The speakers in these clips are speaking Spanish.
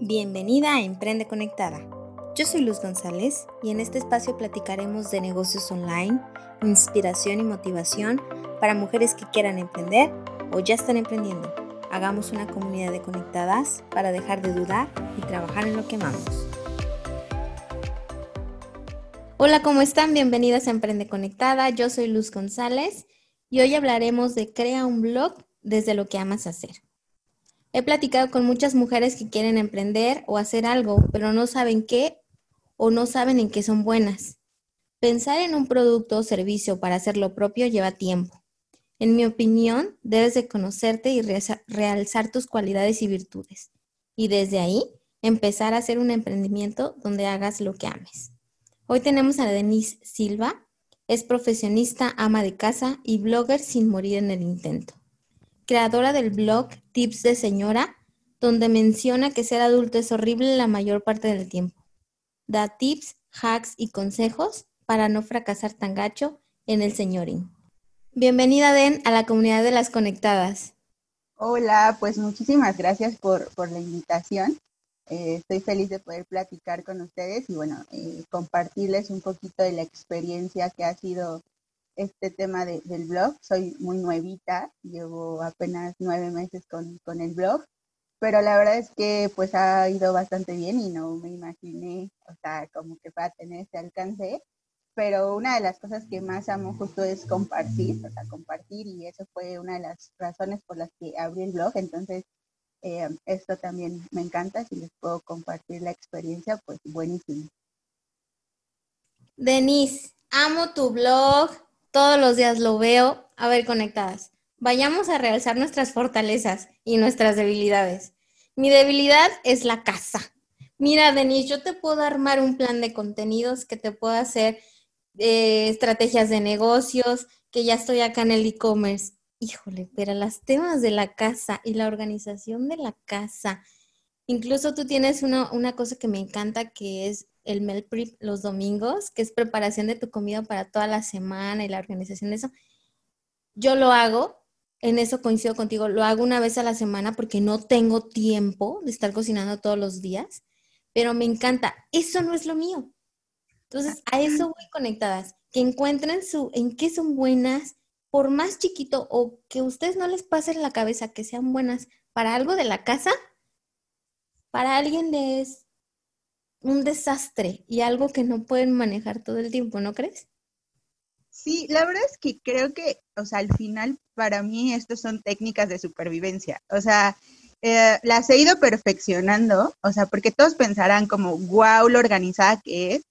Bienvenida a Emprende Conectada. Yo soy Luz González y en este espacio platicaremos de negocios online, inspiración y motivación para mujeres que quieran emprender o ya están emprendiendo. Hagamos una comunidad de conectadas para dejar de dudar y trabajar en lo que amamos. Hola, ¿cómo están? Bienvenidas a Emprende Conectada. Yo soy Luz González y hoy hablaremos de crea un blog desde lo que amas hacer. He platicado con muchas mujeres que quieren emprender o hacer algo, pero no saben qué o no saben en qué son buenas. Pensar en un producto o servicio para hacer lo propio lleva tiempo. En mi opinión, debes de conocerte y realzar tus cualidades y virtudes. Y desde ahí, empezar a hacer un emprendimiento donde hagas lo que ames. Hoy tenemos a Denise Silva. Es profesionista, ama de casa y blogger sin morir en el intento creadora del blog Tips de Señora, donde menciona que ser adulto es horrible la mayor parte del tiempo. Da tips, hacks y consejos para no fracasar tan gacho en el señorín. Bienvenida, Den, a la comunidad de las conectadas. Hola, pues muchísimas gracias por, la invitación. Eh, estoy feliz de poder platicar con ustedes y bueno, eh, compartirles un poquito de la experiencia que ha sido este tema del blog. Soy muy nuevita, llevo apenas nueve meses con, el blog, pero la verdad es que pues ha ido bastante bien y no me imaginé, o sea, como que para tener ese alcance. Pero una de las cosas que más amo justo es compartir, o sea, compartir y eso fue una de las razones por las que abrí el blog. Entonces, eh, esto también me encanta, si les puedo compartir la experiencia, pues buenísimo. Denise, amo tu blog, todos los días lo veo. A ver, conectadas. Vayamos a realzar nuestras fortalezas y nuestras debilidades. Mi debilidad es la casa. Mira, Denise, yo te puedo armar un plan de contenidos que te pueda hacer eh, estrategias de negocios, que ya estoy acá en el e-commerce. Híjole, pero las temas de la casa y la organización de la casa. Incluso tú tienes una, una cosa que me encanta que es el meal prep los domingos, que es preparación de tu comida para toda la semana y la organización de eso. Yo lo hago, en eso coincido contigo, lo hago una vez a la semana porque no tengo tiempo de estar cocinando todos los días, pero me encanta. Eso no es lo mío. Entonces, a eso voy conectadas, que encuentren su, en qué son buenas, por más chiquito o que ustedes no les pasen la cabeza que sean buenas para algo de la casa, para alguien es un desastre y algo que no pueden manejar todo el tiempo, ¿no crees? Sí, la verdad es que creo que, o sea, al final para mí estas son técnicas de supervivencia. O sea, eh, las he ido perfeccionando, o sea, porque todos pensarán como, wow, lo organizada que es.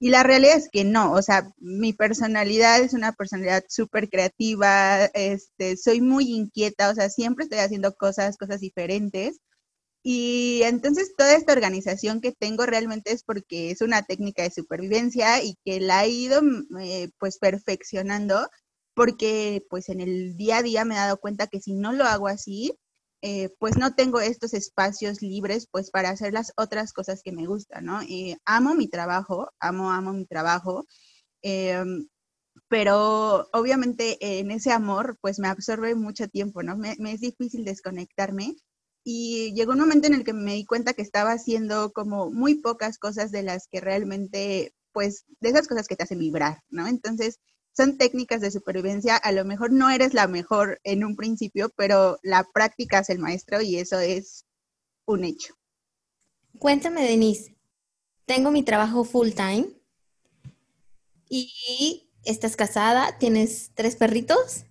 Y la realidad es que no, o sea, mi personalidad es una personalidad súper creativa, este, soy muy inquieta, o sea, siempre estoy haciendo cosas, cosas diferentes. Y entonces toda esta organización que tengo realmente es porque es una técnica de supervivencia y que la he ido eh, pues perfeccionando porque pues en el día a día me he dado cuenta que si no lo hago así, eh, pues no tengo estos espacios libres pues para hacer las otras cosas que me gustan, ¿no? Eh, amo mi trabajo, amo, amo mi trabajo, em, pero obviamente en ese amor pues me absorbe mucho tiempo, ¿no? me es difícil desconectarme y llegó un momento en el que me di cuenta que estaba haciendo como muy pocas cosas de las que realmente, pues, de esas cosas que te hacen vibrar, ¿no? Entonces, son técnicas de supervivencia, a lo mejor no eres la mejor en un principio, pero la práctica es el maestro y eso es un hecho. Cuéntame, Denise, tengo mi trabajo full time y estás casada, tienes tres perritos.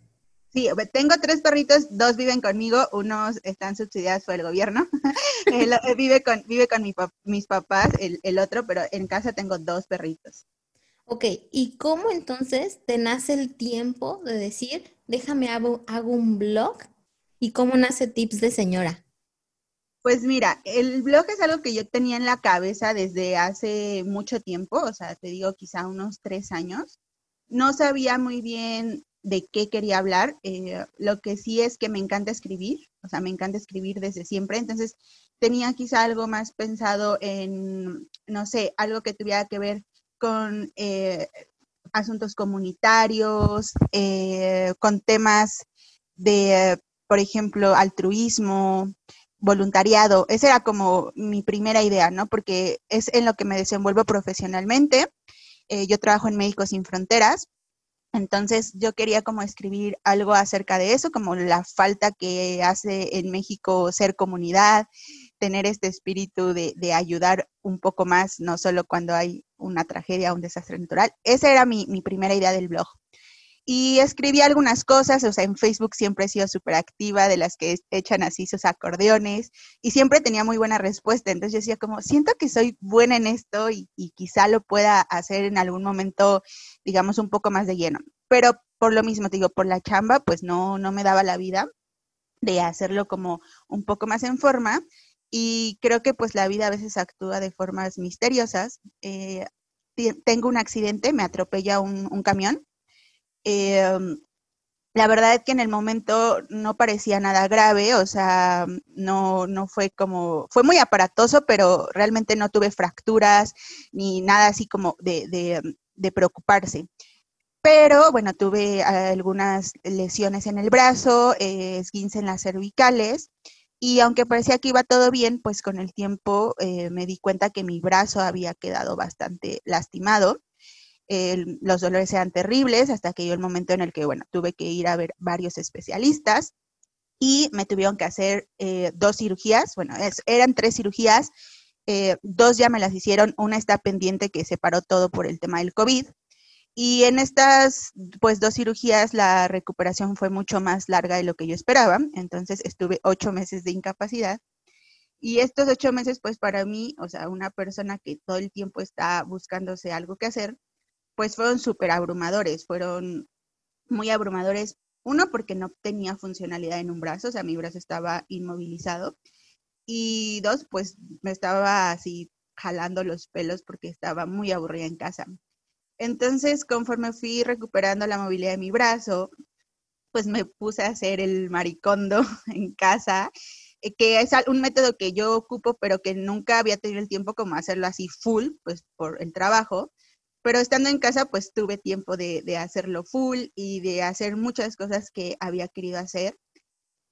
Sí, tengo tres perritos, dos viven conmigo, unos están subsidiados por el gobierno, eh, vive con, vive con mis papás, el, otro, pero en casa tengo dos perritos. Ok, ¿y cómo entonces te nace el tiempo de decir, déjame hago, hago un blog? ¿Y cómo nace Tips de Señora? Pues mira, el blog es algo que yo tenía en la cabeza desde hace mucho tiempo, o sea, te digo quizá unos tres años. No sabía muy bien de qué quería hablar. Eh, lo que sí es que me encanta escribir, o sea, me encanta escribir desde siempre. Entonces, tenía quizá algo más pensado en, no sé, algo que tuviera que ver con eh, asuntos comunitarios, eh, con temas de, por ejemplo, altruismo, voluntariado. Esa era como mi primera idea, ¿no? Porque es en lo que me desenvuelvo profesionalmente. Yo trabajo en Médicos Sin Fronteras. Entonces yo quería como escribir algo acerca de eso, como la falta que hace en México ser comunidad, tener este espíritu de, ayudar un poco más, no solo cuando hay una tragedia o un desastre natural. Esa era mi primera idea del blog. Y escribí algunas cosas, o sea, en Facebook siempre he sido súper activa, de las que echan así sus acordeones, y siempre tenía muy buena respuesta. Entonces yo decía como, siento que soy buena en esto y, y quizá lo pueda hacer en algún momento, digamos, un poco más de lleno. Pero por lo mismo, te digo, por la chamba, pues no, no me daba la vida de hacerlo como un poco más en forma. Y creo que pues la vida a veces actúa de formas misteriosas. Eh, tengo un accidente, me atropella un, un camión Em, la verdad es que en el momento no parecía nada grave, o sea, no, no fue como, fue muy aparatoso, pero realmente no tuve fracturas ni nada así como de, preocuparse. Pero bueno, tuve algunas lesiones en el brazo, eh, esguince en las cervicales, y aunque parecía que iba todo bien, pues con el tiempo eh, me di cuenta que mi brazo había quedado bastante lastimado los dolores eran terribles hasta que llegó el momento en el que, bueno, tuve que ir a ver varios especialistas y me tuvieron que hacer eh, dos cirugías, bueno, eran tres cirugías, eh, dos ya me las hicieron, una está pendiente que se paró todo por el tema del COVID. Y en estas, pues, dos cirugías, la recuperación fue mucho más larga de lo que yo esperaba. Entonces, estuve ocho meses de incapacidad. Y estos ocho meses, pues, para mí, o sea, una persona que todo el tiempo está buscándose algo que hacer, pues fueron súper abrumadores, fueron muy abrumadores. Uno, porque no tenía funcionalidad en un brazo, o sea, mi brazo estaba inmovilizado. Y dos, pues me estaba así jalando los pelos porque estaba muy aburrida en casa. Entonces, conforme fui recuperando la movilidad de mi brazo, pues me puse a hacer el maricondo en casa, eh, que es un método que yo ocupo, pero que nunca había tenido el tiempo como hacerlo así full, pues por el trabajo pero estando en casa, pues tuve tiempo de, hacerlo full y de hacer muchas cosas que había querido hacer.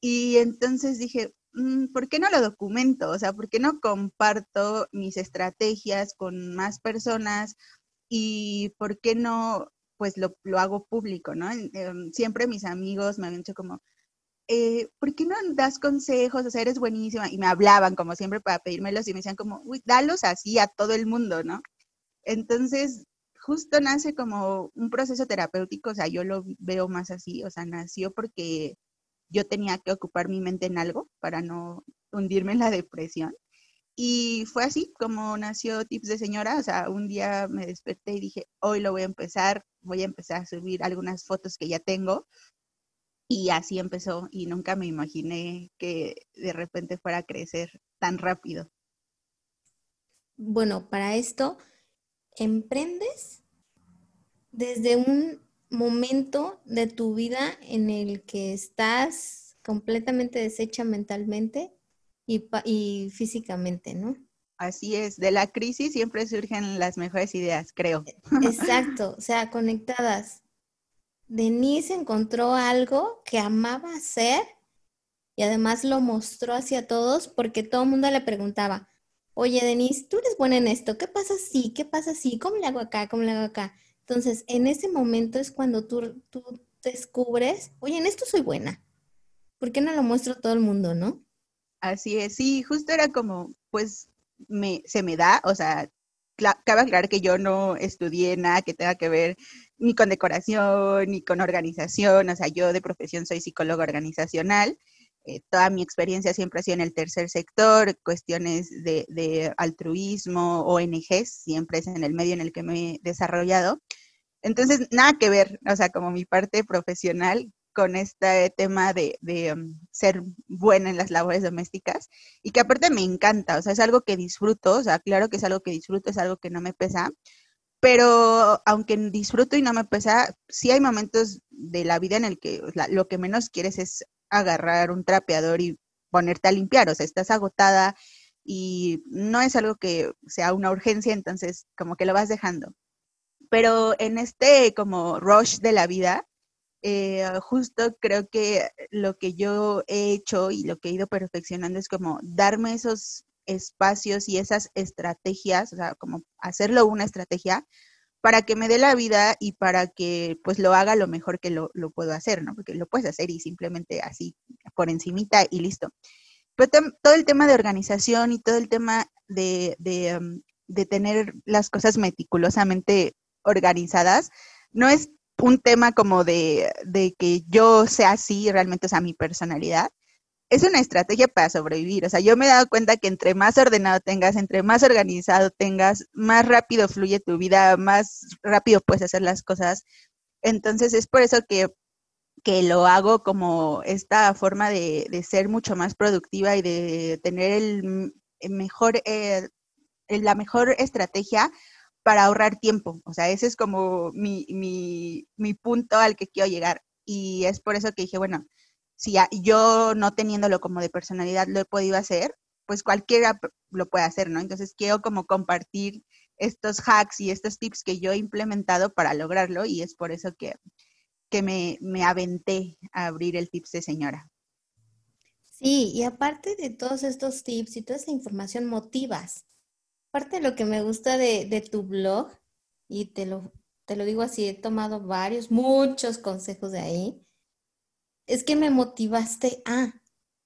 Y entonces dije, mm, ¿por qué no lo documento? O sea, ¿por qué no comparto mis estrategias con más personas? Y ¿por qué no, pues lo, hago público, ¿no? Em, siempre mis amigos me habían dicho como, eh, ¿por qué no das consejos? O sea, eres buenísima. Y me hablaban como siempre para pedírmelos y me decían como, uy, dalos así a todo el mundo, ¿no? Entonces justo nace como un proceso terapéutico, o sea, yo lo veo más así, o sea, nació porque yo tenía que ocupar mi mente en algo para no hundirme en la depresión. Y fue así como nació Tips de Señora, o sea, un día me desperté y dije, hoy lo voy a empezar, voy a empezar a subir algunas fotos que ya tengo. Y así empezó y nunca me imaginé que de repente fuera a crecer tan rápido. Bueno, para esto emprendes desde un momento de tu vida en el que estás completamente deshecha mentalmente y, físicamente, ¿no? Así es, de la crisis siempre surgen las mejores ideas, creo. Exacto, o sea, conectadas. Denise encontró algo que amaba hacer y además lo mostró hacia todos porque todo el mundo le preguntaba, oye, Denise, tú eres buena en esto, ¿qué pasa si? ¿Qué pasa si? ¿Cómo le hago acá? ¿Cómo le hago acá? Entonces, en ese momento es cuando tú, tú descubres, oye, en esto soy buena. ¿Por qué no lo muestro a todo el mundo, no? Así es, sí, justo era como, pues, me, se me da, o sea, cabe aclarar que yo no estudié nada que tenga que ver ni con decoración, ni con organización, o sea, yo de profesión soy psicóloga organizacional, eh, toda mi experiencia siempre ha sido en el tercer sector, cuestiones de, altruismo, ONGs, siempre es en el medio en el que me he desarrollado. Entonces, nada que ver, o sea, como mi parte profesional con este tema de, um, ser buena en las labores domésticas y que aparte me encanta, o sea, es algo que disfruto, o sea, claro que es algo que disfruto, es algo que no me pesa, pero aunque disfruto y no me pesa, sí hay momentos de la vida en el que lo que menos quieres es agarrar un trapeador y ponerte a limpiar, o sea, estás agotada y no es algo que sea una urgencia, entonces como que lo vas dejando. Pero en este como rush de la vida, eh, justo creo que lo que yo he hecho y lo que he ido perfeccionando es como darme esos espacios y esas estrategias, o sea, como hacerlo una estrategia para que me dé la vida y para que pues lo haga lo mejor que lo, puedo hacer, ¿no? Porque lo puedes hacer y simplemente así por encimita y listo. Pero todo el tema de organización y todo el tema de, de, um, de tener las cosas meticulosamente organizadas no es un tema como de, de, que yo sea así realmente, o sea, mi personalidad, es una estrategia para sobrevivir. O sea, yo me he dado cuenta que entre más ordenado tengas, entre más organizado tengas, más rápido fluye tu vida, más rápido puedes hacer las cosas. Entonces es por eso que, que lo hago como esta forma de, de, ser mucho más productiva y de tener el, mejor, eh, la mejor estrategia para ahorrar tiempo. O sea, ese es como mi, mi, mi punto al que quiero llegar. Y es por eso que dije, bueno, si yo no teniéndolo como de personalidad lo he podido hacer, pues cualquiera lo puede hacer, ¿no? Entonces quiero como compartir estos hacks y estos tips que yo he implementado para lograrlo y es por eso que, que me, me aventé a abrir el tips de señora. Sí, y aparte de todos estos tips y toda esta información, motivas. Parte de lo que me gusta de, de tu blog, y te lo, te lo digo así, he tomado varios, muchos consejos de ahí, es que me motivaste a,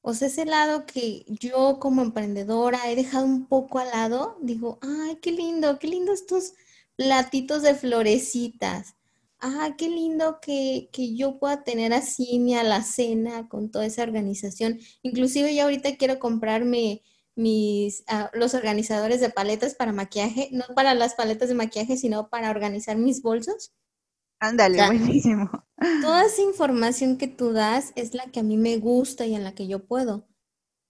o sea, ese lado que yo como emprendedora he dejado un poco al lado, digo, ay, qué lindo, qué lindo estos platitos de florecitas. Ah, qué lindo que, que, yo pueda tener así mi alacena con toda esa organización. Inclusive yo ahorita quiero comprarme mis, ah, los organizadores de paletas para maquillaje, no para las paletas de maquillaje, sino para organizar mis bolsos. Ándale, buenísimo. Toda esa información que tú das es la que a mí me gusta y en la que yo puedo.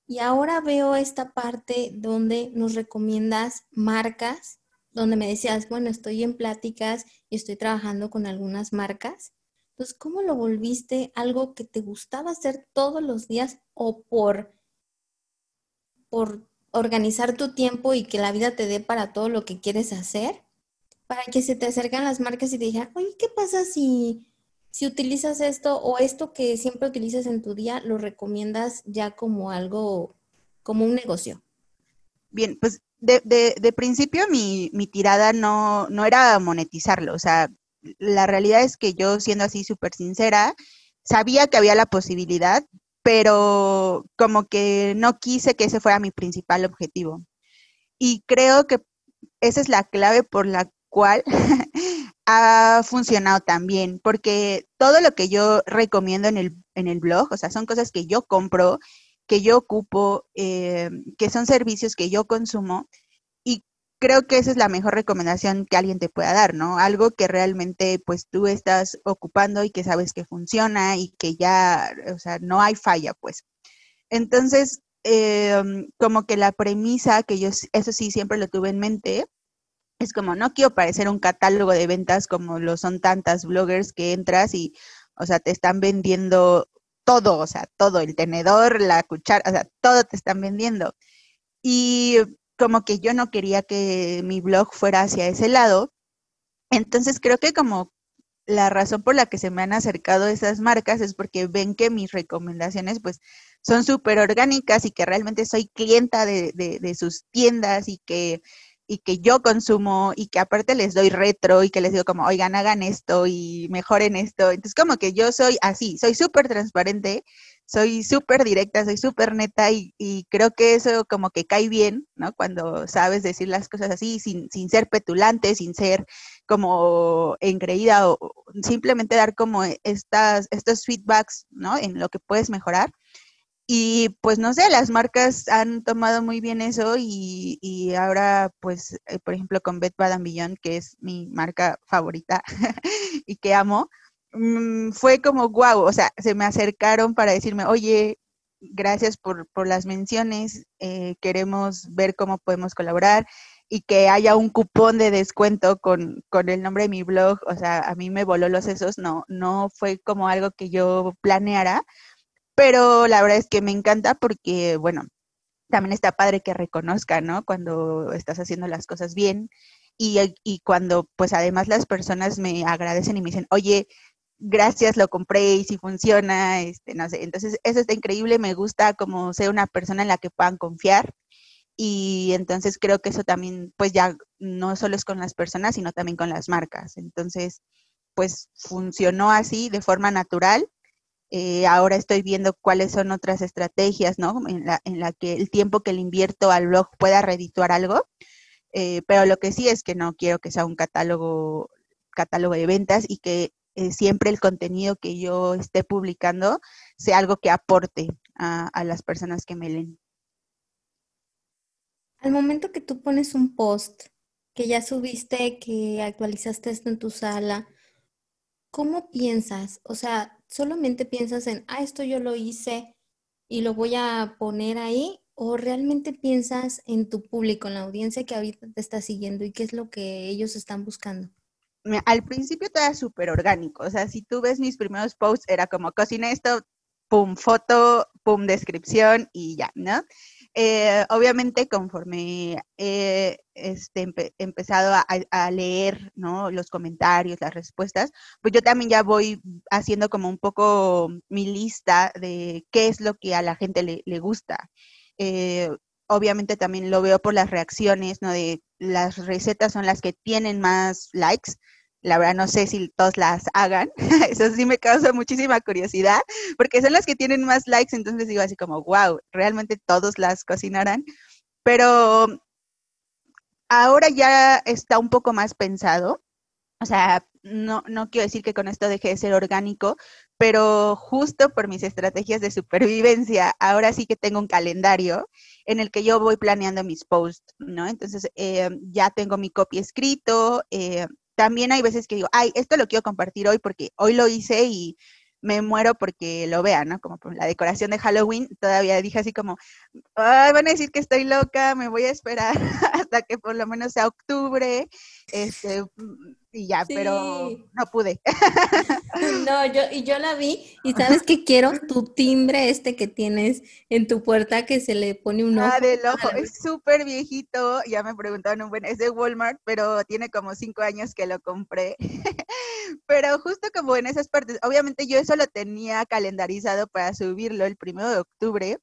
Y ahora veo esta parte donde nos recomiendas marcas, donde me decías, bueno, estoy en pláticas y estoy trabajando con algunas marcas. Entonces, ¿cómo lo volviste algo que te gustaba hacer todos los días o por, por organizar tu tiempo y que la vida te dé para todo lo que quieres hacer? Para que se te acercan las marcas y te digan, oye, ¿qué pasa si, si utilizas esto o esto que siempre utilizas en tu día, lo recomiendas ya como algo, como un negocio? Bien, pues de, de, principio mi, mi tirada no, no era monetizarlo, o sea, la realidad es que yo, siendo así súper sincera, sabía que había la posibilidad, pero como que no quise que ese fuera mi principal objetivo. Y creo que esa es la clave por la cual ha funcionado también, porque todo lo que yo recomiendo en el, en el blog, o sea, son cosas que yo compro, que yo ocupo, eh, que son servicios que yo consumo y creo que esa es la mejor recomendación que alguien te pueda dar, ¿no? Algo que realmente pues tú estás ocupando y que sabes que funciona y que ya, o sea, no hay falla, pues. Entonces, eh, como que la premisa que yo, eso sí, siempre lo tuve en mente, es como, no quiero parecer un catálogo de ventas como lo son tantas bloggers que entras y, o sea, te están vendiendo todo, o sea, todo, el tenedor, la cuchara, o sea, todo te están vendiendo. Y como que yo no quería que mi blog fuera hacia ese lado. Entonces creo que como la razón por la que se me han acercado esas marcas es porque ven que mis recomendaciones pues son súper orgánicas y que realmente soy clienta de, de, de sus tiendas y que y que yo consumo y que aparte les doy retro y que les digo como, oigan, hagan esto y mejoren esto. Entonces como que yo soy así, soy súper transparente, soy súper directa, soy súper neta y, y, creo que eso como que cae bien, ¿no? Cuando sabes decir las cosas así, sin, sin ser petulante, sin ser como engreída o simplemente dar como estas, estos feedbacks, ¿no? En lo que puedes mejorar. Y pues no sé, las marcas han tomado muy bien eso y, y ahora pues, eh, por ejemplo, con Beth Bath Beyond, que es mi marca favorita y que amo, mm, fue como guau, o sea, se me acercaron para decirme, oye, gracias por, por las menciones, eh, queremos ver cómo podemos colaborar y que haya un cupón de descuento con, con el nombre de mi blog, o sea, a mí me voló los sesos, no, no fue como algo que yo planeara, pero la verdad es que me encanta porque, bueno, también está padre que reconozca, ¿no? Cuando estás haciendo las cosas bien y, y cuando, pues además las personas me agradecen y me dicen, oye, gracias, lo compré y si funciona, este, no sé. Entonces, eso está increíble, me gusta como ser una persona en la que puedan confiar. Y entonces creo que eso también, pues ya no solo es con las personas, sino también con las marcas. Entonces, pues funcionó así de forma natural. Eh, ahora estoy viendo cuáles son otras estrategias, ¿no? En la, en la que el tiempo que le invierto al blog pueda redituar algo. Eh, pero lo que sí es que no quiero que sea un catálogo, catálogo de ventas y que eh, siempre el contenido que yo esté publicando sea algo que aporte a, las personas que me leen. Al momento que tú pones un post, que ya subiste, que actualizaste esto en tu sala, ¿cómo piensas? O sea, ¿solamente piensas en, ah, esto yo lo hice y lo voy a poner ahí? ¿O realmente piensas en tu público, en la audiencia que ahorita te está siguiendo y qué es lo que ellos están buscando? al principio todo era súper orgánico, o sea, si tú ves mis primeros posts, era como cocina esto, pum, foto, pum, descripción y ya, ¿no? Eh, obviamente, conforme he este, empezado a, leer los comentarios, las respuestas, pues yo también ya voy haciendo como un poco mi lista de qué es lo que a la gente le, gusta. Eh, obviamente también lo veo por las reacciones, ¿no? De las recetas son las que tienen más likes. La verdad no sé si todos las hagan. Eso sí me causa muchísima curiosidad, porque son las que tienen más likes, entonces digo así como, wow, realmente todos las cocinarán. Pero ahora ya está un poco más pensado. O sea, no, no quiero decir que con esto deje de ser orgánico, pero justo por mis estrategias de supervivencia, ahora sí que tengo un calendario en el que yo voy planeando mis posts, ¿no? Entonces eh, ya tengo mi copy escrito. Eh, también hay veces que digo, ay, esto lo quiero compartir hoy porque hoy lo hice y me muero porque lo vean, ¿no? Como la decoración de Halloween, todavía dije así como, ay, van a decir que estoy loca, me voy a esperar hasta que por lo menos sea octubre, este, y ya, pero no pude. No, yo, y yo la vi, y sabes que quiero tu timbre este que tienes en tu puerta que se le pone un ojo. Ah, del ojo, es súper viejito, ya me preguntaron, bueno, es de Walmart, pero tiene como cinco años que lo compré. pero justo como en esas partes, obviamente yo eso lo tenía calendarizado para subirlo el primero de octubre,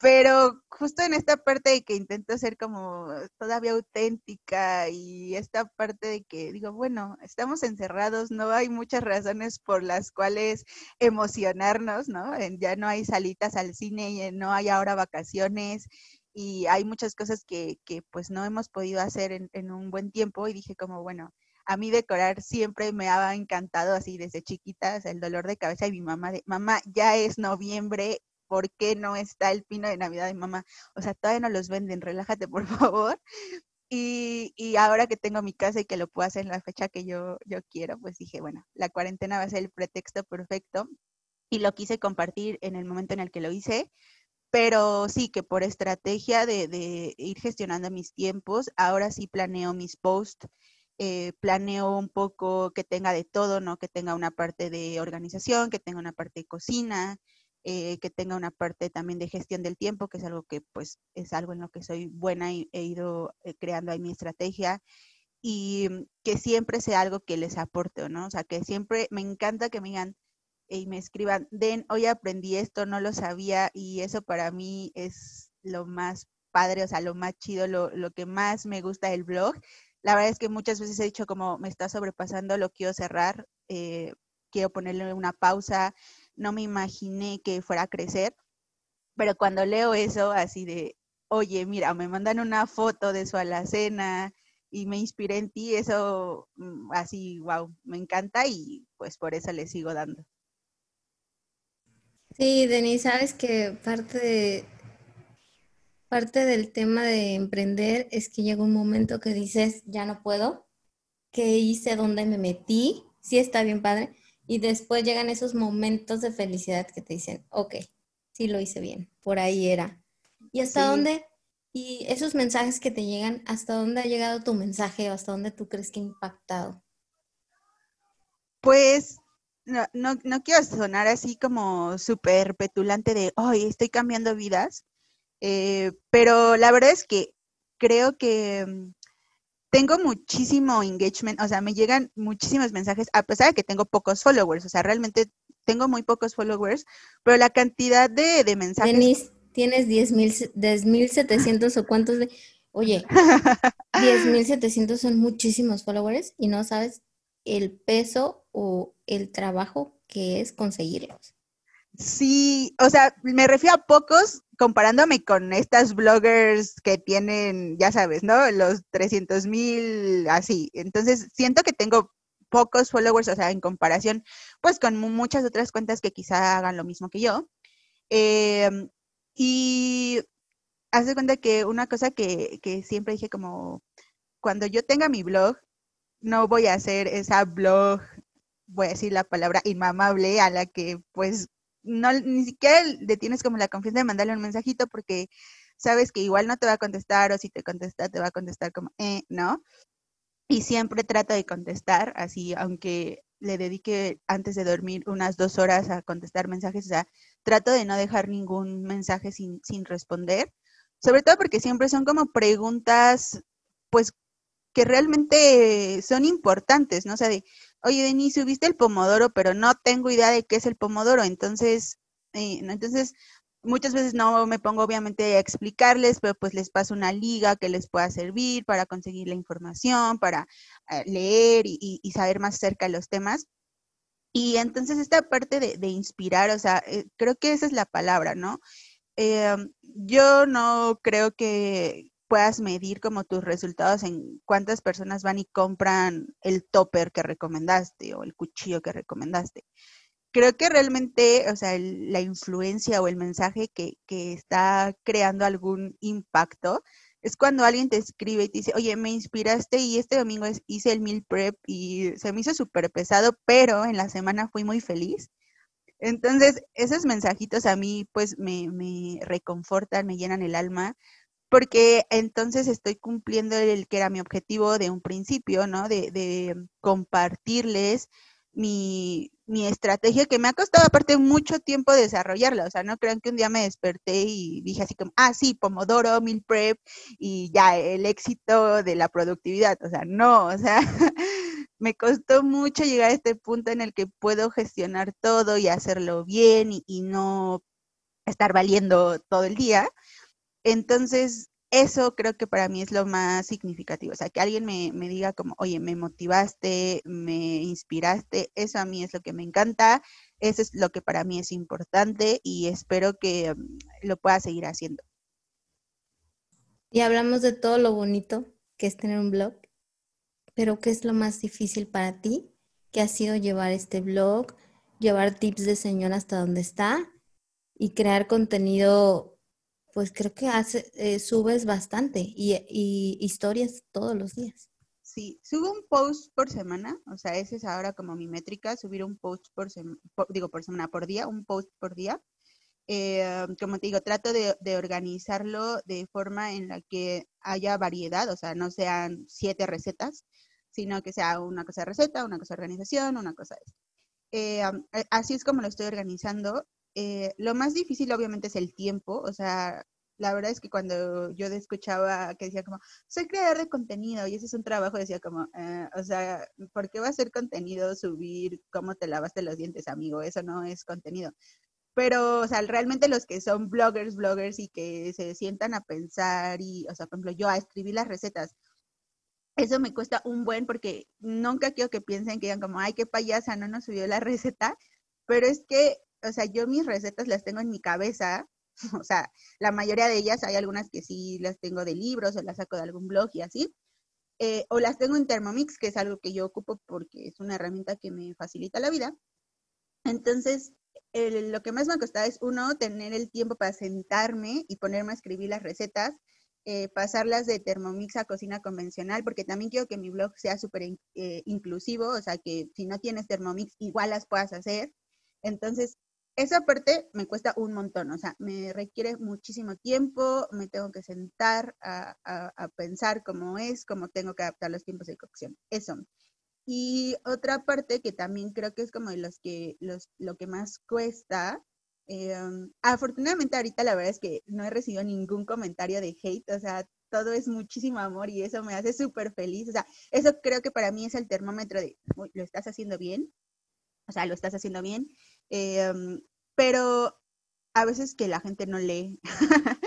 pero justo en esta parte de que intento ser como todavía auténtica y esta parte de que digo, bueno, estamos encerrados, no hay muchas razones por las cuales emocionarnos, ¿no? Ya no hay salitas al cine, y no hay ahora vacaciones y hay muchas cosas que, que pues no hemos podido hacer en, en un buen tiempo y dije como, bueno, a mí decorar siempre me ha encantado así desde chiquita, el dolor de cabeza y mi mamá de, mamá, ya es noviembre ¿por qué no está el pino de Navidad de mamá? O sea, todavía no los venden, relájate por favor. Y, y, ahora que tengo mi casa y que lo puedo hacer en la fecha que yo, yo quiero, pues dije, bueno, la cuarentena va a ser el pretexto perfecto y lo quise compartir en el momento en el que lo hice, pero sí que por estrategia de, de ir gestionando mis tiempos, ahora sí planeo mis posts, eh, planeo un poco que tenga de todo, ¿no? Que tenga una parte de organización, que tenga una parte de cocina, eh, que tenga una parte también de gestión del tiempo, que es algo que pues es algo en lo que soy buena y he ido eh, creando ahí mi estrategia y mm, que siempre sea algo que les aporte, ¿no? O sea, que siempre me encanta que me digan y me escriban, Den, hoy aprendí esto, no lo sabía y eso para mí es lo más padre, o sea, lo más chido, lo, lo que más me gusta del blog. La verdad es que muchas veces he dicho como me está sobrepasando, lo quiero cerrar, eh, quiero ponerle una pausa, no me imaginé que fuera a crecer, pero cuando leo eso así de, oye, mira, me mandan una foto de su alacena y me inspiré en ti, eso mm, así, wow, me encanta y pues por eso le sigo dando. Sí, Denis, sabes que parte parte del tema de emprender es que llega un momento que dices, ya no puedo, ¿qué hice? ¿Dónde me metí? Sí está bien padre, y después llegan esos momentos de felicidad que te dicen, ok, sí lo hice bien, por ahí era. ¿Y hasta dónde? Y esos mensajes que te llegan, ¿hasta dónde ha llegado tu mensaje o hasta dónde tú crees que ha impactado? Pues no, no, no quiero sonar así como súper petulante de, hoy estoy cambiando vidas, eh, pero la verdad es que creo que mm, tengo muchísimo engagement, o sea, me llegan muchísimos mensajes, a pesar de que tengo pocos followers, o sea, realmente tengo muy pocos followers, pero la cantidad de, de mensajes... Denise, tienes 10.700 o cuántos de... Oye, 10.700 son muchísimos followers y no sabes el peso o el trabajo que es conseguirlos. Sí, o sea, me refiero a pocos comparándome con estas bloggers que tienen, ya sabes, ¿no? Los 300 mil, así. Entonces, siento que tengo pocos followers, o sea, en comparación, pues con muchas otras cuentas que quizá hagan lo mismo que yo. Em, y haz de cuenta que una cosa que, que siempre dije como, cuando yo tenga mi blog, no voy a hacer esa blog, voy a decir la palabra inmamable, a la que pues no, ni siquiera le tienes como la confianza de mandarle un mensajito porque sabes que igual no te va a contestar o si te contesta te va a contestar como, eh, ¿no? Y siempre trato de contestar, así, aunque le dedique antes de dormir unas dos horas a contestar mensajes, o sea, trato de no dejar ningún mensaje sin, sin responder, sobre todo porque siempre son como preguntas, pues, que realmente son importantes, ¿no? O sea, de, oye, Denise, subiste el pomodoro, pero no tengo idea de qué es el pomodoro, entonces, eh, entonces muchas veces no me pongo obviamente a explicarles, pero pues les paso una liga que les pueda servir para conseguir la información, para eh, leer y, saber más cerca de los temas. Y entonces esta parte de, inspirar, o sea, eh, creo que esa es la palabra, ¿no? yo no creo que, puedas medir como tus resultados en cuántas personas van y compran el topper que recomendaste o el cuchillo que recomendaste. Creo que realmente, o sea, la influencia o el mensaje que, que está creando algún impacto es cuando alguien te escribe y te dice, oye, me inspiraste y este domingo hice el meal prep y se me hizo súper pesado, pero en la semana fui muy feliz. Entonces, esos mensajitos a mí pues me, me reconfortan, me llenan el alma porque entonces estoy cumpliendo el que era mi objetivo de un principio, ¿no? De, de compartirles mi, mi, estrategia que me ha costado aparte mucho tiempo desarrollarla. O sea, no crean que un día me desperté y dije así como, ah, sí, Pomodoro, Meal Prep y ya el éxito de la productividad. O sea, no, o sea, me costó mucho llegar a este punto en el que puedo gestionar todo y hacerlo bien y, y no estar valiendo todo el día. Entonces, eso creo que para mí es lo más significativo. O sea, que alguien me, diga como, oye, me motivaste, me inspiraste, eso a mí es lo que me encanta, eso es lo que para mí es importante y espero que mm, lo pueda seguir haciendo. Y hablamos de todo lo bonito que es tener un blog, pero ¿qué es lo más difícil para ti? ¿Qué ha sido llevar este blog, llevar tips de señor hasta donde está y crear contenido pues creo que hace, eh, subes bastante y, historias todos los días. Sí, subo un post por semana, o sea, esa es ahora como mi métrica, subir un post por, semana, digo por semana, por día, un post por día. Eh, como te digo, trato de, organizarlo de forma en la que haya variedad, o sea, no sean siete recetas, sino que sea una cosa de receta, una cosa de organización, una cosa de. Eh, así es como lo estoy organizando eh, lo más difícil obviamente es el tiempo, o sea, la verdad es que cuando yo escuchaba que decía como, soy creador de contenido y ese es un trabajo, decía como, eh, o sea, ¿por qué va a ser contenido subir cómo te lavaste los dientes, amigo? Eso no es contenido. Pero, o sea, realmente los que son bloggers, bloggers y que se sientan a pensar y, o sea, por ejemplo, yo a escribir las recetas, eso me cuesta un buen porque nunca quiero que piensen que digan como, ay, qué payasa, no nos subió la receta, pero es que o sea, yo mis recetas las tengo en mi cabeza, o sea, la mayoría de ellas hay algunas que sí las tengo de libros o las saco de algún blog y así, eh, o las tengo en Thermomix, que es algo que yo ocupo porque es una herramienta que me facilita la vida. Entonces, lo que más me ha costado es, uno, tener el tiempo para sentarme y ponerme a escribir las recetas, eh, pasarlas de Thermomix a cocina convencional, porque también quiero que mi blog sea súper eh, inclusivo, o sea, que si no tienes Thermomix, igual las puedas hacer. Entonces, esa parte me cuesta un montón, o sea, me requiere muchísimo tiempo, me tengo que sentar a, pensar cómo es, cómo tengo que adaptar los tiempos de cocción. Eso. Y otra parte que también creo que es como los que, los, lo que más cuesta, em, afortunadamente ahorita la verdad es que no he recibido ningún comentario de hate, o sea, todo es muchísimo amor y eso me hace súper feliz. O sea, eso creo que para mí es el termómetro de, lo estás haciendo bien, o sea, lo estás haciendo bien, em, pero a veces que la gente no lee.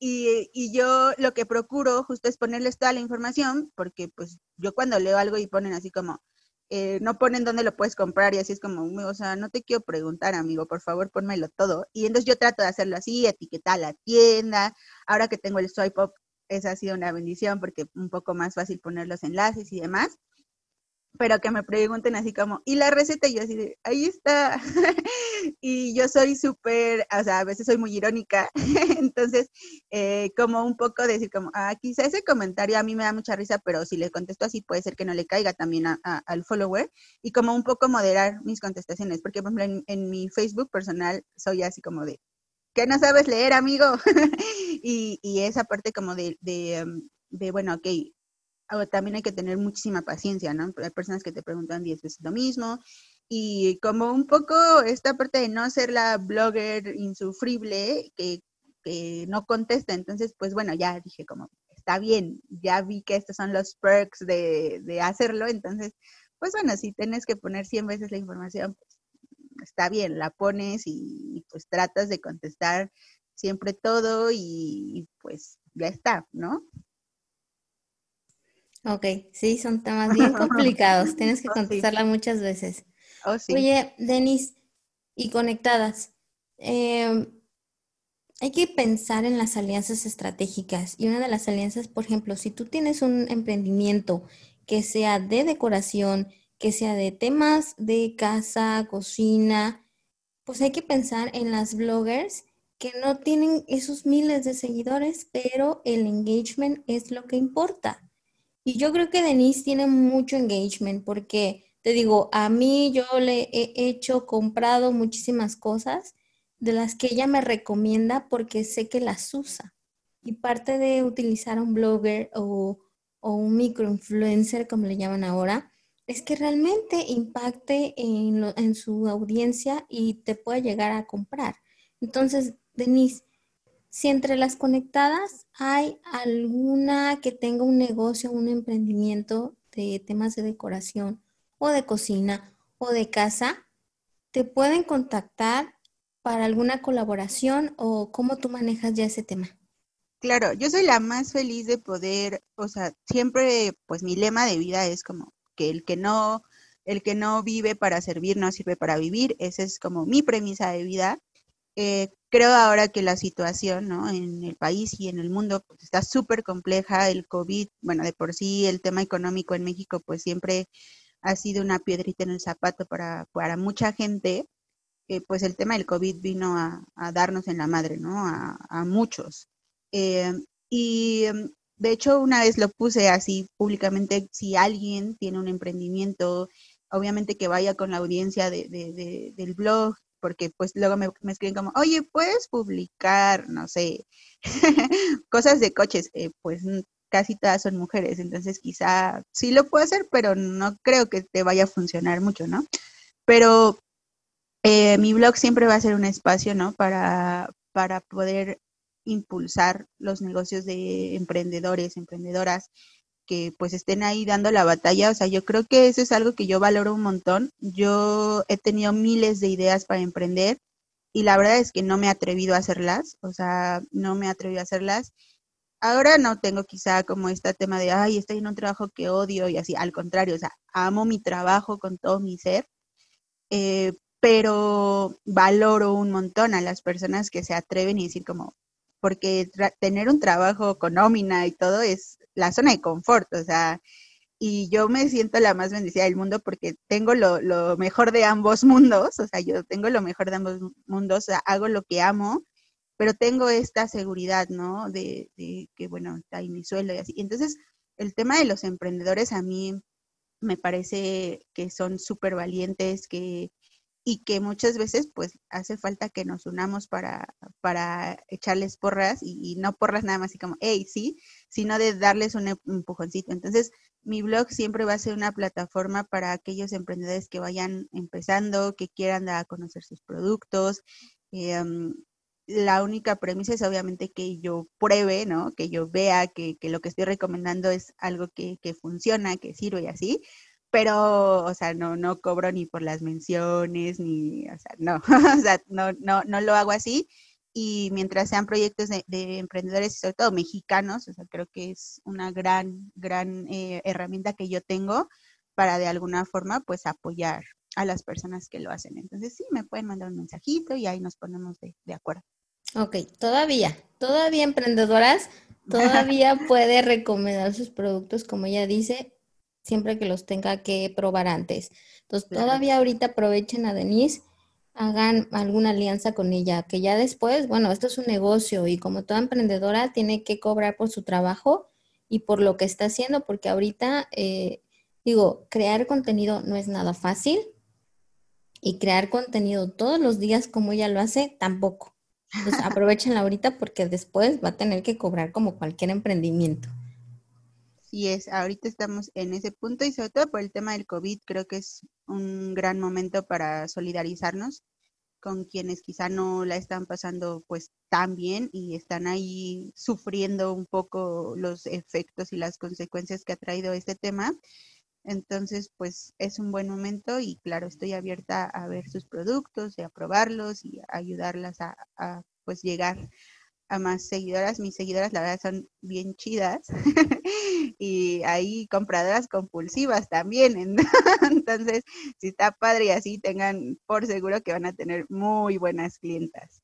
y, yo lo que procuro justo es ponerles toda la información, porque pues yo cuando leo algo y ponen así como, eh, no ponen dónde lo puedes comprar y así es como, o sea, no te quiero preguntar, amigo, por favor, pónmelo todo. Y entonces yo trato de hacerlo así, etiquetar la tienda. Ahora que tengo el swipe up, esa ha sido una bendición porque un poco más fácil poner los enlaces y demás pero que me pregunten así como, ¿y la receta? Y yo así de, ahí está. y yo soy súper, o sea, a veces soy muy irónica, entonces, eh, como un poco decir como, ah, quizá ese comentario a mí me da mucha risa, pero si le contesto así puede ser que no le caiga también al follower, y como un poco moderar mis contestaciones, porque por ejemplo en, mi Facebook personal soy así como de, ¿qué no sabes leer, amigo? y, y, esa parte como de, de, de bueno, ok, también hay que tener muchísima paciencia, ¿no? Hay personas que te preguntan 10 veces lo mismo y como un poco esta parte de no ser la blogger insufrible que, que no contesta, entonces pues bueno, ya dije como, está bien, ya vi que estos son los perks de, de hacerlo, entonces pues bueno, si tienes que poner 100 veces la información, pues está bien, la pones y, pues tratas de contestar siempre todo y pues ya está, ¿no? Ok, sí, son temas bien complicados. Tienes que contestarla muchas veces. Oh, Oye, Denis, y conectadas, em, hay que pensar en las alianzas estratégicas. Y una de las alianzas, por ejemplo, si tú tienes un emprendimiento que sea de decoración, que sea de temas de casa, cocina, pues hay que pensar en las bloggers que no tienen esos miles de seguidores, pero el engagement es lo que importa. Y yo creo que Denise tiene mucho engagement porque, te digo, a mí yo le he hecho, comprado muchísimas cosas de las que ella me recomienda porque sé que las usa. Y parte de utilizar un blogger o, o un microinfluencer, como le llaman ahora, es que realmente impacte en, en su audiencia y te pueda llegar a comprar. Entonces, Denise, si entre las conectadas hay alguna que tenga un negocio, un emprendimiento de temas de decoración o de cocina o de casa, te pueden contactar para alguna colaboración o cómo tú manejas ya ese tema. Claro, yo soy la más feliz de poder, o sea, siempre, pues mi lema de vida es como que el que no, el que no vive para servir no sirve para vivir. Esa es como mi premisa de vida. Eh, creo ahora que la situación ¿no? en el país y en el mundo pues, está súper compleja. El COVID, bueno, de por sí el tema económico en México pues siempre ha sido una piedrita en el zapato para, para mucha gente. Eh, pues el tema del COVID vino a, darnos en la madre, ¿no? A, muchos. Eh, y de hecho, una vez lo puse así públicamente, si alguien tiene un emprendimiento, obviamente que vaya con la audiencia de, del blog porque pues luego me, escriben como, oye, ¿puedes publicar, no sé, cosas de coches? Eh, pues casi todas son mujeres, entonces quizá sí lo puedo hacer, pero no creo que te vaya a funcionar mucho, ¿no? Pero eh, mi blog siempre va a ser un espacio, ¿no? Para, para poder impulsar los negocios de emprendedores, emprendedoras, que pues estén ahí dando la batalla. O sea, yo creo que eso es algo que yo valoro un montón. Yo he tenido miles de ideas para emprender y la verdad es que no me he atrevido a hacerlas. O sea, no me he atrevido a hacerlas. Ahora no tengo quizá como este tema de, ay, estoy en un trabajo que odio y así. Al contrario, o sea, amo mi trabajo con todo mi ser. Eh, pero valoro un montón a las personas que se atreven y decir como, porque tener un trabajo con nómina y todo es la zona de confort, o sea, y yo me siento la más bendecida del mundo porque tengo lo, lo, mejor de ambos mundos, o sea, yo tengo lo mejor de ambos mundos, o sea, hago lo que amo, pero tengo esta seguridad, ¿no? De, de que, bueno, está ahí mi sueldo y así. Entonces, el tema de los emprendedores a mí me parece que son súper valientes, que y que muchas veces pues hace falta que nos unamos para, para echarles porras y, no porras nada más así como, hey, sí, sino de darles un empujoncito. Entonces, mi blog siempre va a ser una plataforma para aquellos emprendedores que vayan empezando, que quieran dar a conocer sus productos, eh, la única premisa es obviamente que yo pruebe, ¿no? Que yo vea que, lo que estoy recomendando es algo que, funciona, que sirve y así, pero, o sea, no, no cobro ni por las menciones, ni, o sea, no, o sea, no, no, no lo hago así. Y mientras sean proyectos de, emprendedores sobre todo mexicanos, o sea, creo que es una gran, gran eh, herramienta que yo tengo para de alguna forma, pues, apoyar a las personas que lo hacen. Entonces, sí, me pueden mandar un mensajito y ahí nos ponemos de, de acuerdo. Ok, todavía, todavía emprendedoras, todavía puede recomendar sus productos, como ella dice, siempre que los tenga que probar antes. Entonces, todavía ahorita aprovechen a Denise, hagan alguna alianza con ella, que ya después, bueno, esto es un negocio y como toda emprendedora tiene que cobrar por su trabajo y por lo que está haciendo, porque ahorita, eh, digo, crear contenido no es nada fácil y crear contenido todos los días como ella lo hace, tampoco. Entonces aprovechenla ahorita porque después va a tener que cobrar como cualquier emprendimiento. Sí es, ahorita estamos en ese punto y sobre todo por el tema del COVID, creo que es un gran momento para solidarizarnos con quienes quizá no la están pasando pues tan bien y están ahí sufriendo un poco los efectos y las consecuencias que ha traído este tema. Entonces, pues es un buen momento y claro, estoy abierta a ver sus productos y a probarlos y ayudarlas a, pues llegar a más seguidoras. Mis seguidoras, la verdad, son bien chidas y hay compradoras compulsivas también. Entonces, si está padre y así, tengan por seguro que van a tener muy buenas clientas.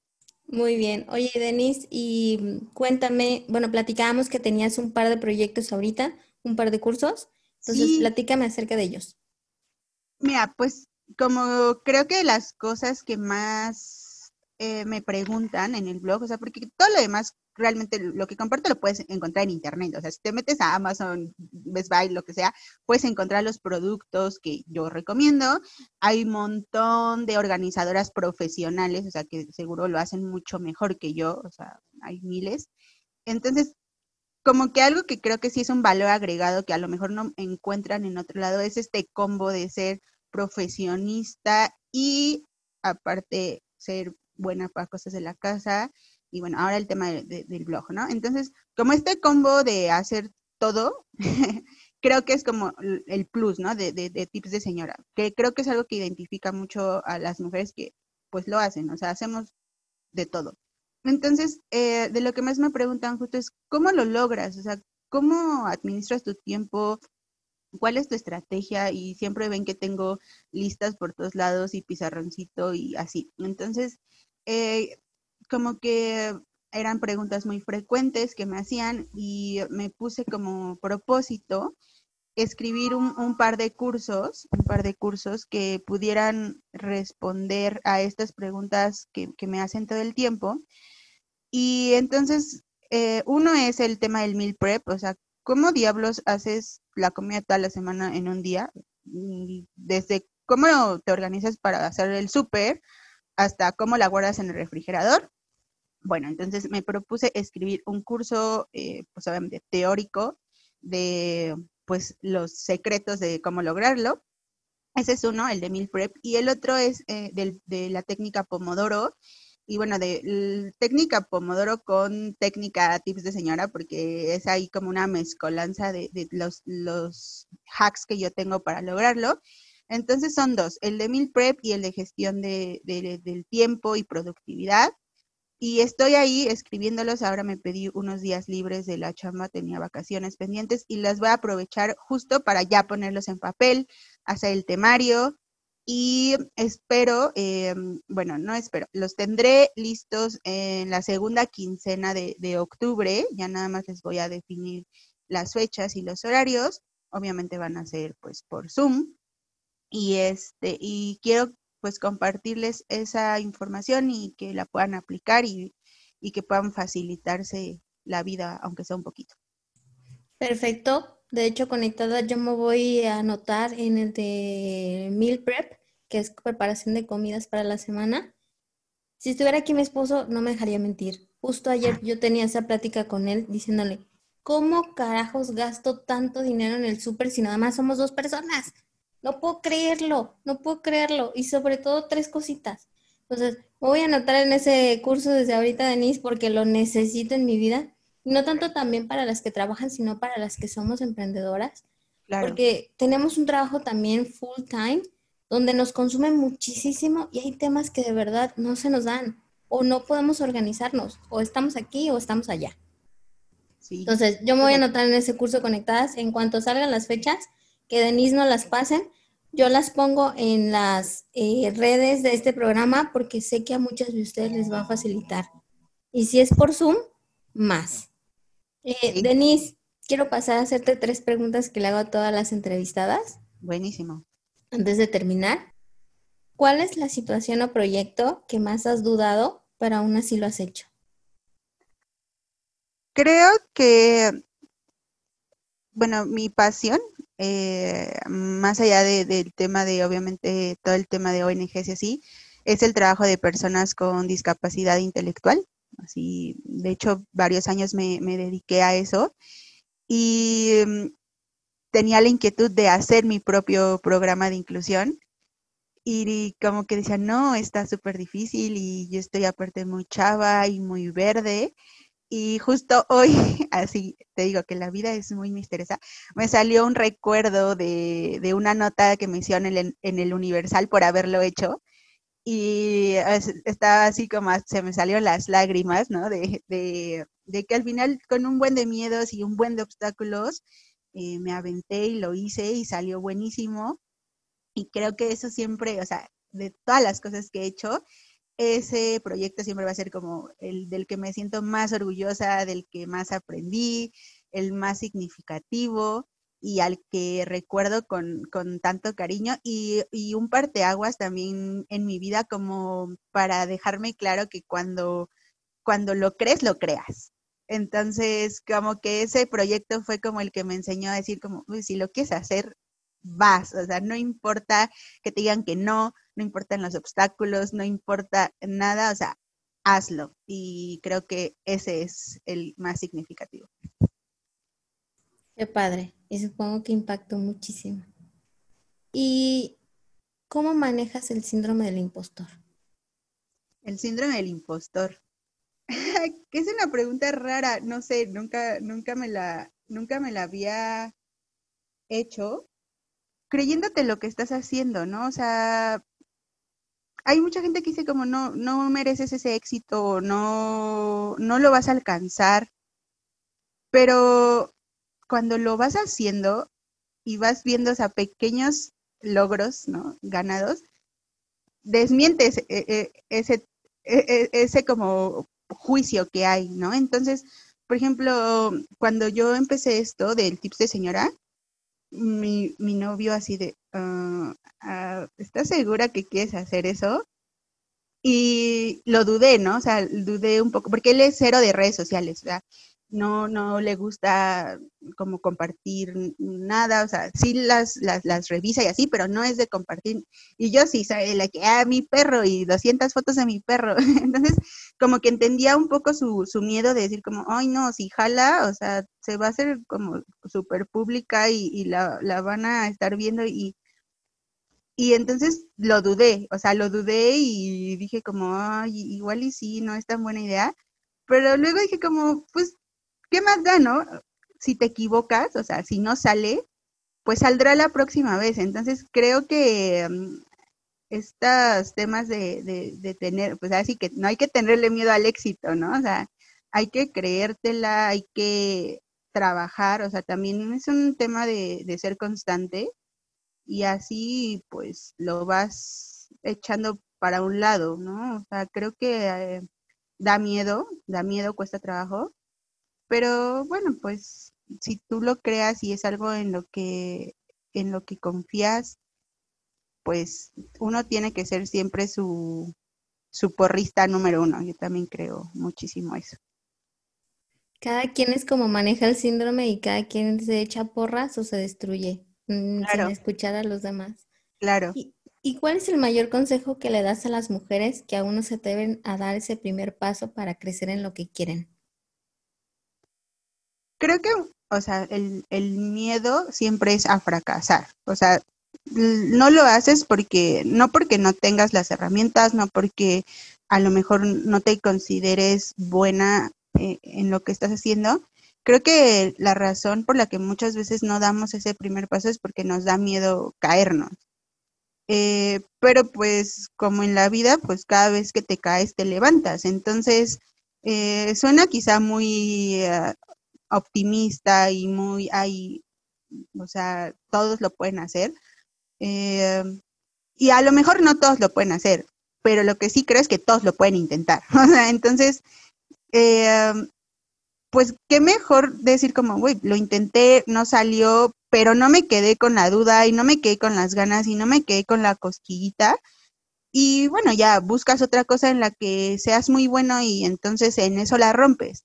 Muy bien. Oye, Denise, y cuéntame, bueno, platicábamos que tenías un par de proyectos ahorita, un par de cursos. Entonces, platícame acerca de ellos. Mira, pues como creo que las cosas que más eh, me preguntan en el blog, o sea, porque todo lo demás, realmente lo que comparto lo puedes encontrar en internet. O sea, si te metes a Amazon, Best Buy, lo que sea, puedes encontrar los productos que yo recomiendo. Hay un montón de organizadoras profesionales, o sea, que seguro lo hacen mucho mejor que yo, o sea, hay miles. Entonces, como que algo que creo que sí es un valor agregado que a lo mejor no encuentran en otro lado es este combo de ser profesionista y aparte ser buena para cosas de la casa y bueno, ahora el tema del blog, ¿no? Entonces, como este combo de hacer todo, creo que es como el plus, ¿no? De, de, tips de señora, que creo que es algo que identifica mucho a las mujeres que pues lo hacen, o sea, hacemos de todo. Entonces, eh, de lo que más me preguntan justo es, ¿cómo lo logras? O sea, ¿cómo administras tu tiempo? ¿Cuál es tu estrategia? Y siempre ven que tengo listas por todos lados y pizarroncito y así. Entonces, eh, como que eran preguntas muy frecuentes que me hacían y me puse como propósito escribir un, par de cursos, un par de cursos que pudieran responder a estas preguntas que, que me hacen todo el tiempo y entonces, eh, uno es el tema del meal prep, o sea, ¿cómo diablos haces la comida toda la semana en un día? Desde cómo te organizas para hacer el súper hasta cómo la guardas en el refrigerador. Bueno, entonces me propuse escribir un curso, eh, pues obviamente teórico, de pues los secretos de cómo lograrlo. Ese es uno, el de meal prep, y el otro es eh, de la técnica Pomodoro, y bueno, de técnica Pomodoro con técnica tips de señora, porque es ahí como una mezcolanza de, los, los, hacks que yo tengo para lograrlo. Entonces son dos, el de meal prep y el de gestión de, del tiempo y productividad. Y estoy ahí escribiéndolos. Ahora me pedí unos días libres de la chamba, tenía vacaciones pendientes y las voy a aprovechar justo para ya ponerlos en papel, hacer el temario, y espero, eh, bueno, no espero, los tendré listos en la segunda quincena de, de, octubre, ya nada más les voy a definir las fechas y los horarios, obviamente van a ser pues por Zoom y este, y quiero pues compartirles esa información y que la puedan aplicar y, y que puedan facilitarse la vida, aunque sea un poquito. Perfecto. De hecho, conectada yo me voy a anotar en el de Meal Prep, que es preparación de comidas para la semana. Si estuviera aquí mi esposo, no me dejaría mentir. Justo ayer yo tenía esa plática con él diciéndole, ¿cómo carajos gasto tanto dinero en el súper si nada más somos dos personas? No puedo creerlo, no puedo creerlo. Y sobre todo tres cositas. Entonces, voy a anotar en ese curso desde ahorita, Denise, porque lo necesito en mi vida. No tanto también para las que trabajan, sino para las que somos emprendedoras. Porque tenemos un trabajo también full time donde nos consume muchísimo y hay temas que de verdad no se nos dan o no podemos organizarnos, o estamos aquí o estamos allá. Entonces, yo me voy a anotar en ese curso conectadas. En cuanto salgan las fechas, que Denise no las pasen, yo las pongo en las eh, redes de este programa porque sé que a muchas de ustedes les va a facilitar. Y si es por Zoom, más. Eh, Denise, quiero pasar a hacerte tres preguntas que le hago a todas las entrevistadas. Buenísimo. Antes de terminar, ¿cuál es la situación o proyecto que más has dudado, pero aún así lo has hecho? Creo que, bueno, mi pasión, eh, más allá del tema de, obviamente, todo el tema de ONGs y así, es el trabajo de personas con discapacidad intelectual. Así, de hecho, varios años me, me dediqué a eso. Y mm, tenía la inquietud de hacer mi propio programa de inclusión. Y como que decía, no, está súper difícil y yo estoy aparte muy chava y muy verde y justo hoy, así te digo que la vida es muy misteriosa, me salió un recuerdo de, una nota que me en el, Universal por haberlo hecho. Y estaba así como, se me salieron las lágrimas, ¿no? De, que al final con un buen de miedos y un buen de obstáculos, eh, me aventé y lo hice y salió buenísimo. Y creo que eso siempre, o sea, de todas las cosas que he hecho, ese proyecto siempre va a ser como el del que me siento más orgullosa, del que más aprendí, el más significativo y al que recuerdo con, tanto cariño y, y, un parteaguas también en mi vida como para dejarme claro que cuando, cuando lo crees, lo creas. Entonces, como que ese proyecto fue como el que me enseñó a decir como, si lo quieres hacer, vas, o sea, no importa que te digan que no, no importan los obstáculos, no importa nada, o sea, hazlo. Y creo que ese es el más significativo. Qué padre, y supongo que impactó muchísimo. ¿Y cómo manejas el síndrome del impostor? El síndrome del impostor. que es una pregunta rara, no sé, nunca, nunca me la, nunca me la había hecho, creyéndote lo que estás haciendo, ¿no? O sea, hay mucha gente que dice como no, no mereces ese éxito, no, no lo vas a alcanzar, pero cuando lo vas haciendo y vas viendo o pequeños logros, ¿no? Ganados, desmientes e, e, ese, e, ese como juicio que hay, ¿no? Entonces, por ejemplo, cuando yo empecé esto del tips de señora, mi, mi novio así de, uh, ¿estás segura que quieres hacer eso? Y lo dudé, ¿no? O sea, dudé un poco, porque él es cero de redes sociales, o sea, no, no le gusta como compartir nada, o sea, sí las, las, las revisa y así, pero no es de compartir. Y yo sí, ¿sabes? La que, ah, mi perro y 200 fotos de mi perro. Entonces, como que entendía un poco su, su miedo de decir como, ay, no, si jala, o sea, se va a hacer como súper pública y, y la, la, van a estar viendo y... Y entonces lo dudé, o sea, lo dudé y dije como, ay, igual y sí, no es tan buena idea. Pero luego dije como, pues ¿qué más da, no? Si te equivocas, o sea, si no sale, pues saldrá la próxima vez. Entonces creo que mm, estos temas de, de, tener, pues así que no hay que tenerle miedo al éxito, ¿no? O sea, hay que creértela, hay que trabajar, o sea, también es un tema de, de ser constante y así pues lo vas echando para un lado, ¿no? O sea, creo que eh, da miedo, da miedo, cuesta trabajo, pero bueno, pues si tú lo creas y es algo en lo que en lo que confías, pues uno tiene que ser siempre su, su porrista número uno. Yo también creo muchísimo eso. Cada quien es como maneja el síndrome y cada quien se echa porras o se destruye mm, sin escuchar a los demás. Claro. ¿Y, ¿Y, cuál es el mayor consejo que le das a las mujeres que aún no se deben a dar ese primer paso para crecer en lo que quieren? Creo que, o sea, el, miedo siempre es a fracasar. O sea, no lo haces porque, no porque no tengas las herramientas, no porque a lo mejor no te consideres buena eh, en lo que estás haciendo. Creo que la razón por la que muchas veces no damos ese primer paso es porque nos da miedo caernos. Eh, pero pues como en la vida, pues cada vez que te caes te levantas. Entonces, eh, suena quizá muy optimista y muy, ay, o sea, todos lo pueden hacer. y a lo mejor no todos lo pueden hacer, pero lo que sí creo es que todos lo pueden intentar. Entonces, eh, pues qué mejor decir como, güey, lo intenté, no salió, pero no me quedé con la duda y no me quedé con las ganas y no me quedé con la cosquillita. Y bueno, ya buscas otra cosa en la que seas muy bueno y entonces en eso la rompes.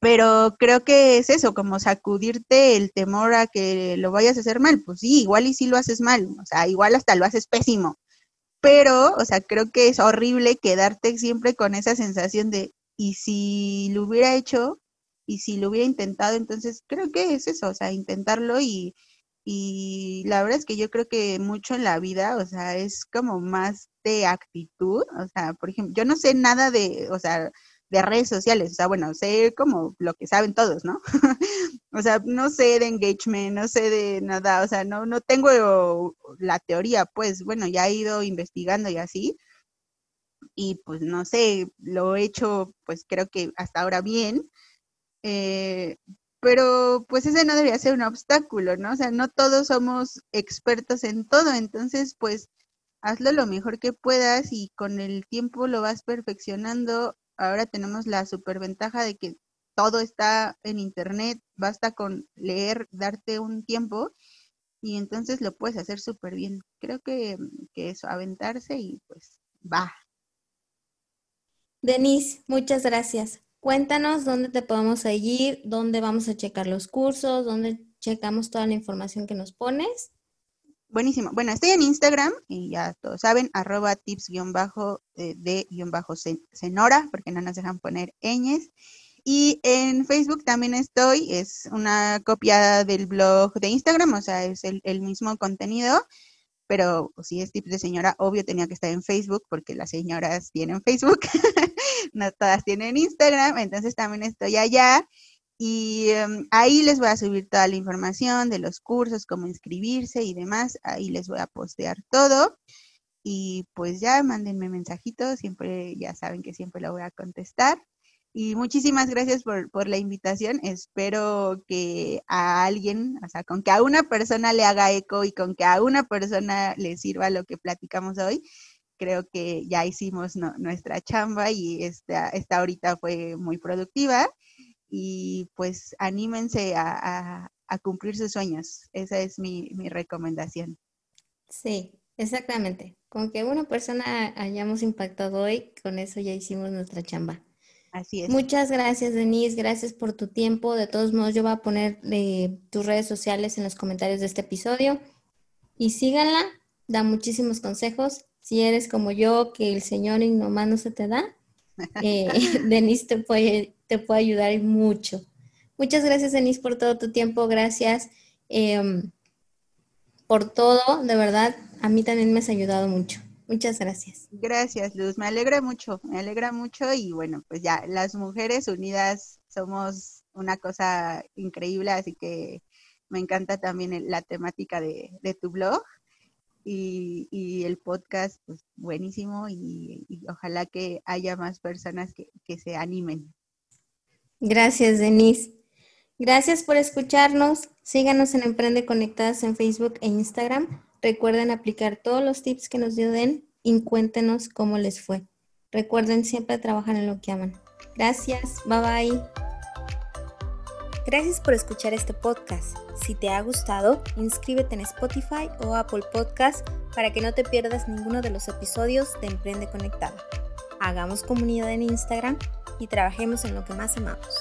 Pero creo que es eso, como sacudirte el temor a que lo vayas a hacer mal. Pues sí, igual y si lo haces mal, o sea, igual hasta lo haces pésimo pero, o sea, creo que es horrible quedarte siempre con esa sensación de, y si lo hubiera hecho, y si lo hubiera intentado, entonces creo que es eso, o sea, intentarlo y, y la verdad es que yo creo que mucho en la vida, o sea, es como más de actitud, o sea, por ejemplo, yo no sé nada de, o sea, de redes sociales, o sea, bueno, sé como lo que saben todos, ¿no? o sea, no sé de engagement, no sé de nada, o sea, no, no tengo la teoría, pues, bueno, ya he ido investigando y así, y pues no sé, lo he hecho, pues creo que hasta ahora bien, eh, pero pues ese no debería ser un obstáculo, ¿no? O sea, no todos somos expertos en todo, entonces pues hazlo lo mejor que puedas y con el tiempo lo vas perfeccionando ahora tenemos la superventaja de que todo está en internet, basta con leer, darte un tiempo y entonces lo puedes hacer súper bien. Creo que, que eso, aventarse y pues va. Denise, muchas gracias. Cuéntanos dónde te podemos seguir, dónde vamos a checar los cursos, dónde checamos toda la información que nos pones. Buenísimo. Bueno, estoy en Instagram y ya todos saben, arroba tips-de-senora, eh, porque no nos dejan poner ñes. Y en Facebook también estoy, es una copia del blog de Instagram, o sea, es el, mismo contenido, pero si es tips de señora, obvio tenía que estar en Facebook, porque las señoras tienen Facebook, no todas tienen Instagram, entonces también estoy allá. Y em, ahí les voy a subir toda la información de los cursos, cómo inscribirse y demás. Ahí les voy a postear todo. Y pues ya mándenme mensajitos, siempre ya saben que siempre lo voy a contestar. Y muchísimas gracias por, por, la invitación. Espero que a alguien, o sea, con que a una persona le haga eco y con que a una persona le sirva lo que platicamos hoy, creo que ya hicimos nuestra chamba y esta, esta ahorita fue muy productiva y pues anímense a, cumplir sus sueños. Esa es mi, recomendación. Sí, exactamente. Con que una persona hayamos impactado hoy, con eso ya hicimos nuestra chamba. Así es. Muchas gracias, Denise. Gracias por tu tiempo. De todos modos, yo voy a poner eh, tus redes sociales en los comentarios de este episodio. Y síganla, da muchísimos consejos. Si eres como yo, que el Señor nomás no se te da, eh, Denise te puede te puede ayudar mucho. Muchas gracias, Denise, por todo tu tiempo. Gracias em, por todo. De verdad, a mí también me has ayudado mucho. Muchas gracias. Gracias, Luz. Me alegra mucho, me alegra mucho y bueno, pues ya, las mujeres unidas somos una cosa increíble, así que me encanta también la temática de, tu blog y, el podcast, pues buenísimo y, ojalá que haya más personas que, que se animen. Gracias, Denise. Gracias por escucharnos. Síganos en Emprende Conectadas en Facebook e Instagram. Recuerden aplicar todos los tips que nos dio Den y cuéntenos cómo les fue. Recuerden siempre trabajar en lo que aman. Gracias. Bye bye. Gracias por escuchar este podcast. Si te ha gustado, inscríbete en Spotify o Apple Podcast para que no te pierdas ninguno de los episodios de Emprende Conectado. Hagamos comunidad en Instagram y trabajemos en lo que más amamos.